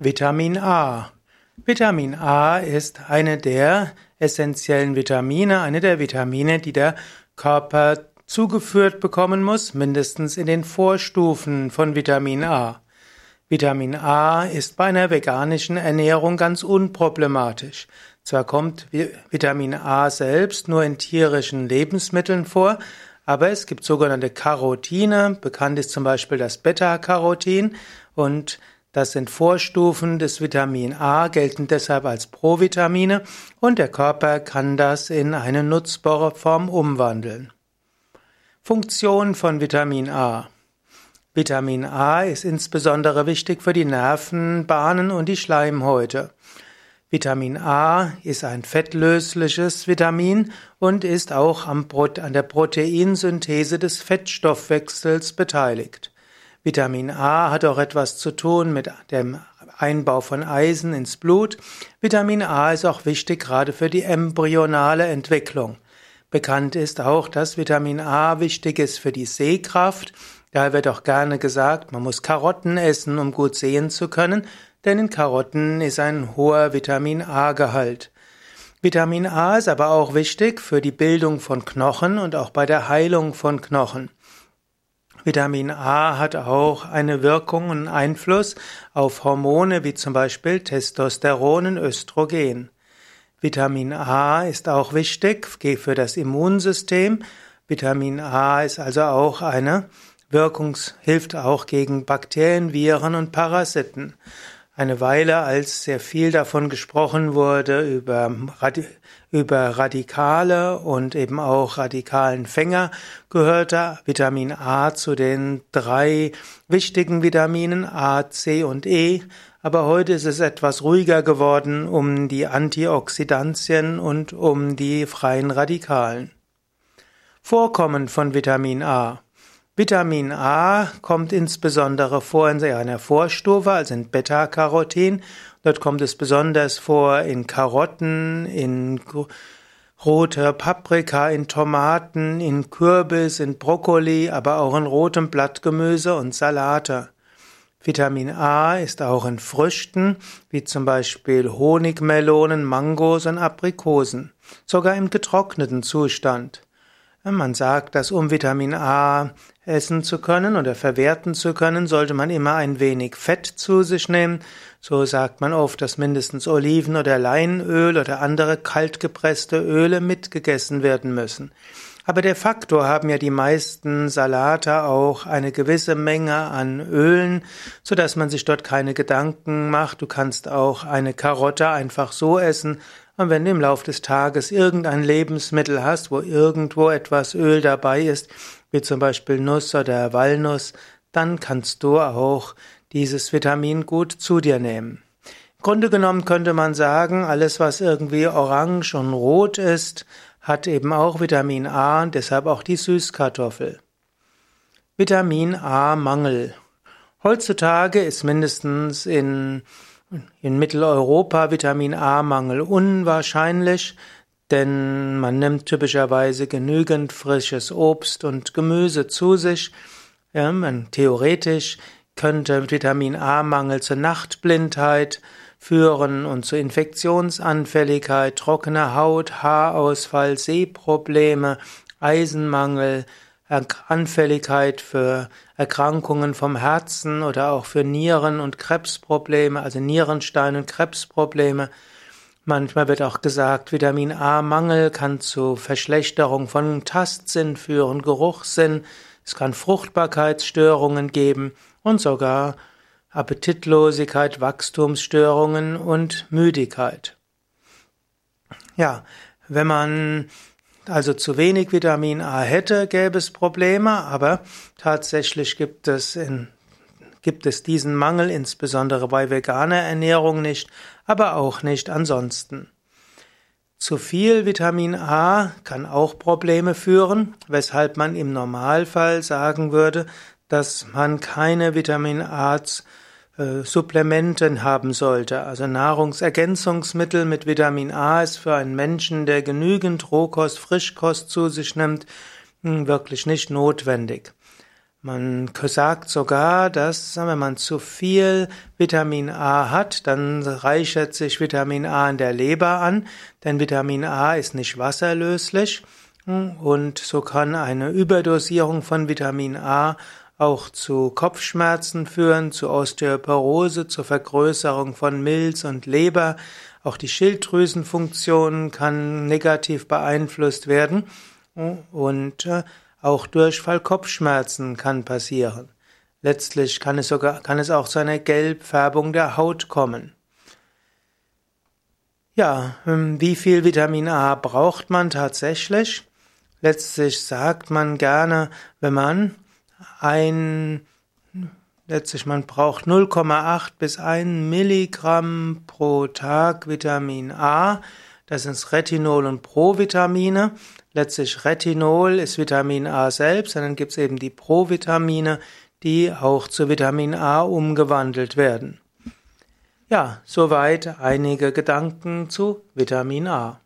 Vitamin A. Vitamin A ist eine der essentiellen Vitamine, eine der Vitamine, die der Körper zugeführt bekommen muss, mindestens in den Vorstufen von Vitamin A. Vitamin A ist bei einer veganischen Ernährung ganz unproblematisch. Zwar kommt Vitamin A selbst nur in tierischen Lebensmitteln vor, aber es gibt sogenannte Carotine. Bekannt ist zum Beispiel das Beta-Carotin und das sind Vorstufen des Vitamin A, gelten deshalb als Provitamine und der Körper kann das in eine nutzbare Form umwandeln. Funktion von Vitamin A. Vitamin A ist insbesondere wichtig für die Nervenbahnen und die Schleimhäute. Vitamin A ist ein fettlösliches Vitamin und ist auch an der Proteinsynthese des Fettstoffwechsels beteiligt. Vitamin A hat auch etwas zu tun mit dem Einbau von Eisen ins Blut. Vitamin A ist auch wichtig gerade für die embryonale Entwicklung. Bekannt ist auch, dass Vitamin A wichtig ist für die Sehkraft. Daher wird auch gerne gesagt, man muss Karotten essen, um gut sehen zu können, denn in Karotten ist ein hoher Vitamin A-Gehalt. Vitamin A ist aber auch wichtig für die Bildung von Knochen und auch bei der Heilung von Knochen. Vitamin A hat auch eine Wirkung und Einfluss auf Hormone wie zum Beispiel Testosteron und Östrogen. Vitamin A ist auch wichtig für das Immunsystem. Vitamin A ist also auch eine Wirkungs, hilft auch gegen Bakterien, Viren und Parasiten eine Weile, als sehr viel davon gesprochen wurde über, über Radikale und eben auch radikalen Fänger, gehörte Vitamin A zu den drei wichtigen Vitaminen A, C und E. Aber heute ist es etwas ruhiger geworden um die Antioxidantien und um die freien Radikalen. Vorkommen von Vitamin A. Vitamin A kommt insbesondere vor in einer Vorstufe, also in Beta-Carotin. Dort kommt es besonders vor in Karotten, in roter Paprika, in Tomaten, in Kürbis, in Brokkoli, aber auch in rotem Blattgemüse und Salate. Vitamin A ist auch in Früchten, wie zum Beispiel Honigmelonen, Mangos und Aprikosen, sogar im getrockneten Zustand. Man sagt, dass um Vitamin A essen zu können oder verwerten zu können, sollte man immer ein wenig Fett zu sich nehmen. So sagt man oft, dass mindestens Oliven oder Leinöl oder andere kaltgepresste Öle mitgegessen werden müssen. Aber de facto haben ja die meisten Salate auch eine gewisse Menge an Ölen, so dass man sich dort keine Gedanken macht. Du kannst auch eine Karotte einfach so essen. Und wenn du im Laufe des Tages irgendein Lebensmittel hast, wo irgendwo etwas Öl dabei ist, wie zum Beispiel Nuss oder Walnuss, dann kannst du auch dieses Vitamin gut zu dir nehmen. Im Grunde genommen könnte man sagen, alles was irgendwie orange und rot ist, hat eben auch Vitamin A und deshalb auch die Süßkartoffel. Vitamin A-Mangel. Heutzutage ist mindestens in, in Mitteleuropa Vitamin A-Mangel unwahrscheinlich, denn man nimmt typischerweise genügend frisches Obst und Gemüse zu sich. Ja, man, theoretisch könnte Vitamin A-Mangel zur Nachtblindheit führen und zu Infektionsanfälligkeit, trockener Haut, Haarausfall, Sehprobleme, Eisenmangel, Anfälligkeit für Erkrankungen vom Herzen oder auch für Nieren- und Krebsprobleme, also Nierenstein- und Krebsprobleme. Manchmal wird auch gesagt, Vitamin A-Mangel kann zu Verschlechterung von Tastsinn führen, Geruchssinn, es kann Fruchtbarkeitsstörungen geben und sogar Appetitlosigkeit, Wachstumsstörungen und Müdigkeit. Ja, wenn man also zu wenig Vitamin A hätte, gäbe es Probleme, aber tatsächlich gibt es in gibt es diesen Mangel insbesondere bei veganer Ernährung nicht, aber auch nicht ansonsten. Zu viel Vitamin A kann auch Probleme führen, weshalb man im Normalfall sagen würde, dass man keine Vitamin A Supplementen haben sollte. Also Nahrungsergänzungsmittel mit Vitamin A ist für einen Menschen, der genügend Rohkost, Frischkost zu sich nimmt, hm, wirklich nicht notwendig. Man sagt sogar, dass wenn man zu viel Vitamin A hat, dann reichert sich Vitamin A in der Leber an, denn Vitamin A ist nicht wasserlöslich und so kann eine Überdosierung von Vitamin A auch zu Kopfschmerzen führen, zu Osteoporose, zur Vergrößerung von Milz und Leber. Auch die Schilddrüsenfunktion kann negativ beeinflusst werden und äh, auch Durchfall, Kopfschmerzen kann passieren. Letztlich kann es sogar, kann es auch zu einer Gelbfärbung der Haut kommen. Ja, ähm, wie viel Vitamin A braucht man tatsächlich? Letztlich sagt man gerne, wenn man ein, letztlich man braucht 0,8 bis 1 Milligramm pro Tag Vitamin A. Das sind Retinol und Provitamine. Letztlich Retinol ist Vitamin A selbst, und dann gibt es eben die Provitamine, die auch zu Vitamin A umgewandelt werden. Ja, soweit einige Gedanken zu Vitamin A.